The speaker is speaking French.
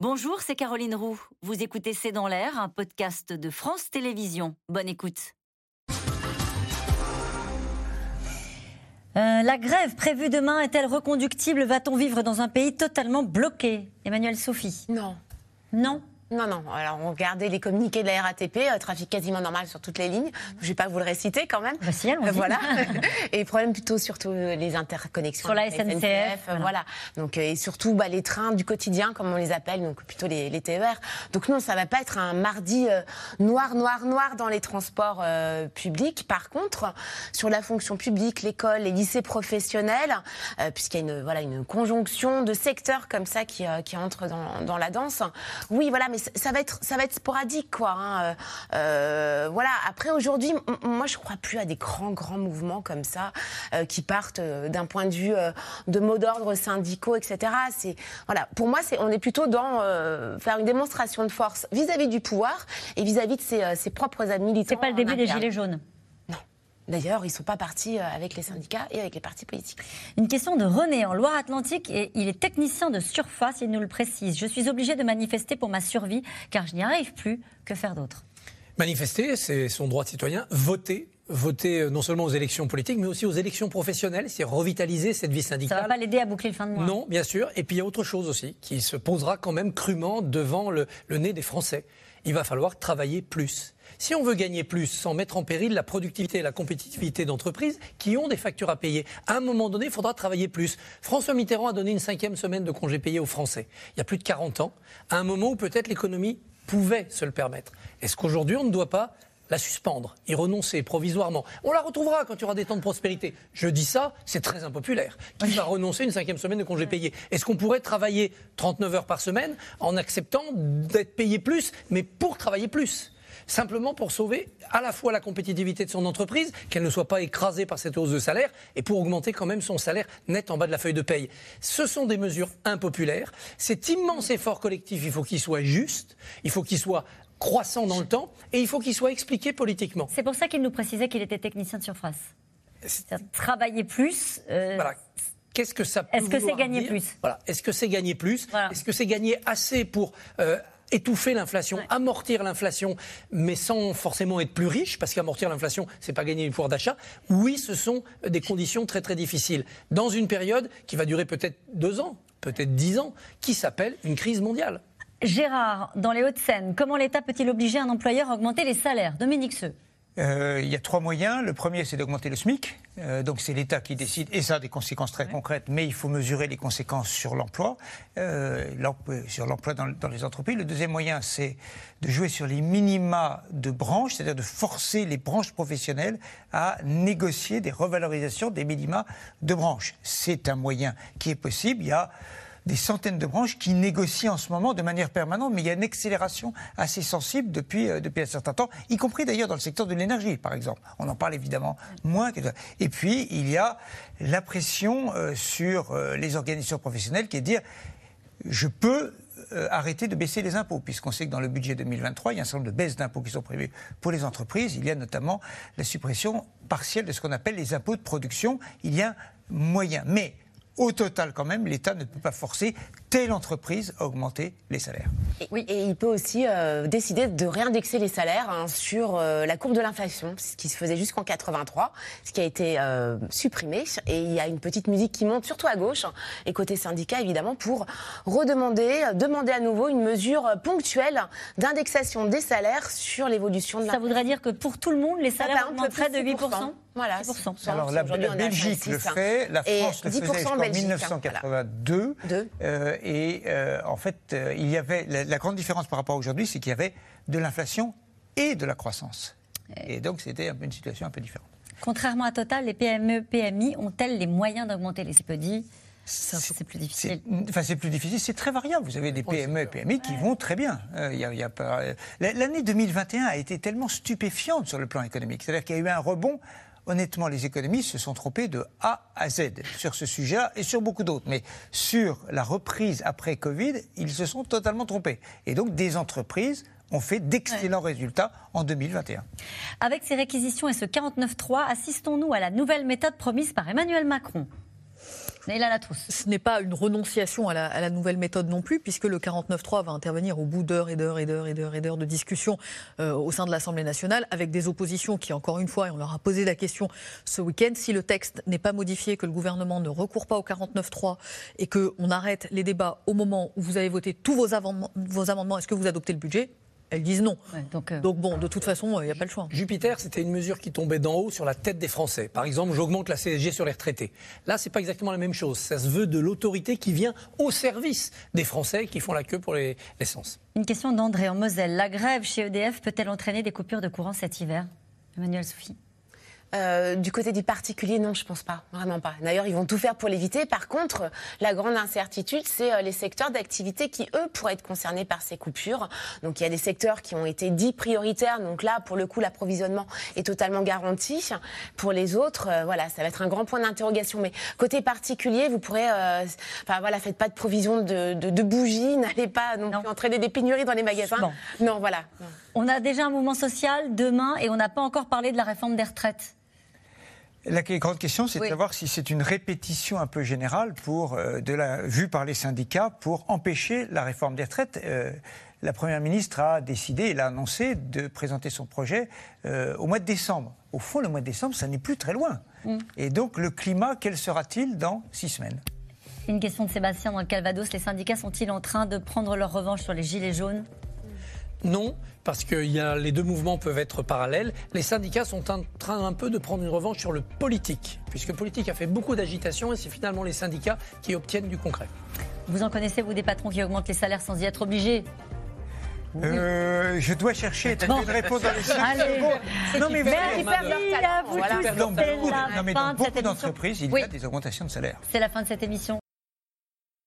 Bonjour, c'est Caroline Roux. Vous écoutez C'est dans l'air, un podcast de France Télévisions. Bonne écoute. Euh, la grève prévue demain est-elle reconductible? Va-t-on vivre dans un pays totalement bloqué? Emmanuel Sophie Non. Non? Non, non. Alors, on regardait les communiqués de la RATP, euh, trafic quasiment normal sur toutes les lignes. Je ne vais pas vous le réciter quand même. Bah si, euh, voilà. et problème plutôt surtout euh, les interconnexions. Sur la SNCF. voilà. Donc, et surtout bah, les trains du quotidien, comme on les appelle, donc plutôt les, les TER. Donc non, ça va pas être un mardi noir, noir, noir dans les transports publics. Par contre, sur la fonction publique, l'école, les lycées professionnels, puisqu'il y a une, voilà, une conjonction de secteurs comme ça qui, qui entrent dans, dans la danse. Oui, voilà, mais ça va être, ça va être sporadique, quoi. Hein. Euh, euh, voilà. Après, aujourd'hui, moi, je crois plus à des grands, grands mouvements comme ça euh, qui partent d'un point de vue de mots d'ordre syndicaux, etc. C'est voilà. Pour moi, c'est, on est plutôt dans faire une démonstration de force vis-à-vis du pouvoir et vis-à-vis de ses, ses propres militants. C'est pas le début des gilets jaunes. D'ailleurs, ils ne sont pas partis euh, avec les syndicats et avec les partis politiques. Une question de René en Loire-Atlantique. Il est technicien de surface, il nous le précise. Je suis obligé de manifester pour ma survie car je n'y arrive plus. Que faire d'autre? Manifester, c'est son droit de citoyen. Voter, voter euh, non seulement aux élections politiques, mais aussi aux élections professionnelles, c'est revitaliser cette vie syndicale. Ça ne va pas l'aider à boucler le fin de mois Non, bien sûr. Et puis il y a autre chose aussi qui se posera quand même crûment devant le nez des Français. Il va falloir travailler plus. Si on veut gagner plus sans mettre en péril la productivité et la compétitivité d'entreprises qui ont des factures à payer, à un moment donné, il faudra travailler plus. François Mitterrand a donné une cinquième semaine de congés payés aux Français, il y a plus de 40 ans, à un moment où peut-être l'économie pouvait se le permettre. Est-ce qu'aujourd'hui, on ne doit pas la suspendre, y renoncer provisoirement. On la retrouvera quand il y aura des temps de prospérité. Je dis ça, c'est très impopulaire. Qui va renoncer une cinquième semaine de congés payés Est-ce qu'on pourrait travailler 39 heures par semaine en acceptant d'être payé plus, mais pour travailler plus? Simplement pour sauver à la fois la compétitivité de son entreprise, qu'elle ne soit pas écrasée par cette hausse de salaire, et pour augmenter quand même son salaire net en bas de la feuille de paye. Ce sont des mesures impopulaires. Cet immense effort collectif, il faut qu'il soit juste, il faut qu'il soit croissant dans le temps, et il faut qu'il soit expliqué politiquement. C'est pour ça qu'il nous précisait qu'il était technicien de surface. Travailler plus. Euh, voilà. Qu'est-ce que ça peut Est-ce que c'est gagner plus voilà. Est-ce que c'est gagner plus Est-ce que c'est gagner assez pour euh, étouffer l'inflation, amortir l'inflation, mais sans forcément être plus riche, parce qu'amortir l'inflation, c'est pas gagner du pouvoir d'achat. Oui, ce sont des conditions très très difficiles. Dans une période qui va durer peut-être deux ans, peut-être dix ans, qui s'appelle une crise mondiale. Gérard, dans les Hauts-de-Seine, comment l'État peut-il obliger un employeur à augmenter les salaires? Dominique Seux. Euh, il y a trois moyens. Le premier, c'est d'augmenter le SMIC. Euh, donc c'est l'État qui décide, et ça a des conséquences très concrètes, mais il faut mesurer les conséquences sur l'emploi, euh, sur l'emploi dans, dans, les entreprises. Le deuxième moyen, c'est de jouer sur les minima de branches, c'est-à-dire de forcer les branches professionnelles à négocier des revalorisations des minima de branches. C'est un moyen qui est possible. Il y a des centaines de branches qui négocient en ce moment de manière permanente, mais il y a une accélération assez sensible depuis, euh, un certain temps, y compris d'ailleurs dans le secteur de l'énergie, par exemple. On en parle évidemment moins. Que... Et puis, il y a la pression euh, sur euh, les organisations professionnelles qui est de dire je peux arrêter de baisser les impôts, puisqu'on sait que dans le budget 2023, il y a un certain nombre de baisses d'impôts qui sont prévues pour les entreprises. Il y a notamment la suppression partielle de ce qu'on appelle les impôts de production. Il y a moyen. Au total, quand même, l'État ne peut pas forcer telle entreprise à augmenter les salaires. Et, oui, et il peut aussi euh, décider de réindexer les salaires hein, sur euh, la courbe de l'inflation, ce qui se faisait jusqu'en 83, ce qui a été euh, supprimé. Et il y a une petite musique qui monte, surtout à gauche, et côté syndicat, évidemment, pour redemander, demander à nouveau une mesure ponctuelle d'indexation des salaires sur l'évolution de l'inflation. Ça voudrait dire que pour tout le monde, les salaires augmenteraient de 8% voilà, Alors la, Belgique le fait, la France le faisait jusqu'en 1982. Euh, et euh, en fait, euh, il y avait la, grande différence par rapport à aujourd'hui, c'est qu'il y avait de l'inflation et de la croissance. Et, donc c'était une situation un peu différente. Contrairement à Total, les PME, PMI ont-elles les moyens d'augmenter les CPD c'est plus difficile. Enfin, c'est plus difficile. C'est très variable. Vous avez des PME et PMI qui vont très bien. L'année 2021 a été tellement stupéfiante sur le plan économique. C'est-à-dire qu'il y a eu un rebond honnêtement, les économistes se sont trompés de A à Z sur ce sujet et sur beaucoup d'autres. Mais sur la reprise après Covid, ils se sont totalement trompés. Et donc, des entreprises ont fait d'excellents résultats en 2021. Avec ces réquisitions et ce 49.3, assistons-nous à la nouvelle méthode promise par Emmanuel Macron. Ce n'est pas une renonciation à la, nouvelle méthode non plus, puisque le 49.3 va intervenir au bout d'heures et d'heures et d'heures et d'heures et d'heures de discussion euh, au sein de l'Assemblée nationale, avec des oppositions qui, encore une fois, et on leur a posé la question ce week-end, si le texte n'est pas modifié, que le gouvernement ne recourt pas au 49.3 et qu'on arrête les débats au moment où vous avez voté tous vos vos amendements est-ce que vous adoptez le budget? Elles disent non. Euh, donc, bon, de toute façon, il n'y a pas le choix. Jupiter, c'était une mesure qui tombait d'en haut sur la tête des Français. Par exemple, j'augmente la CSG sur les retraités. Là, c'est pas exactement la même chose. Ça se veut de l'autorité qui vient au service des Français qui font la queue pour l'essence. une question d'André en Moselle. La grève chez EDF peut-elle entraîner des coupures de courant cet hiver? Emmanuel Sophie euh, du côté des particuliers, non, je pense pas, vraiment pas. D'ailleurs, ils vont tout faire pour l'éviter. Par contre, la grande incertitude, c'est euh, les secteurs d'activité qui, eux, pourraient être concernés par ces coupures. Donc, il y a des secteurs qui ont été dits prioritaires. Donc là, pour le coup, l'approvisionnement est totalement garanti. Pour les autres, euh, voilà, ça va être un grand point d'interrogation. Mais côté particulier, vous pourrez, enfin voilà, faites pas de provision de, bougies, n'allez pas non, plus entraîner des pénuries dans les magasins. Non, voilà. On a déjà un mouvement social demain et on n'a pas encore parlé de la réforme des retraites. La grande question, c'est de savoir si c'est une répétition un peu générale pour, euh, de la, vue par les syndicats pour empêcher la réforme des retraites. Euh, la Première ministre a décidé, elle a annoncé de présenter son projet euh, au mois de décembre. Au fond, le mois de décembre, ça n'est plus très loin. Mm. Et donc, le climat, quel sera-t-il dans six semaines? Une question de Sébastien dans le Calvados. Les syndicats sont-ils en train de prendre leur revanche sur les Gilets jaunes? Non, parce que les deux mouvements peuvent être parallèles. Les syndicats sont en train un peu de prendre une revanche sur le politique, puisque le politique a fait beaucoup d'agitation et c'est finalement les syndicats qui obtiennent du concret. Vous en connaissez, vous, des patrons qui augmentent les salaires sans y être obligés euh, je dois chercher une réponse dans les 5 Non, mais Merci à vous tous. Dans beaucoup, non, mais dans beaucoup d'entreprises, il y a des augmentations de salaire. C'est la fin de cette émission.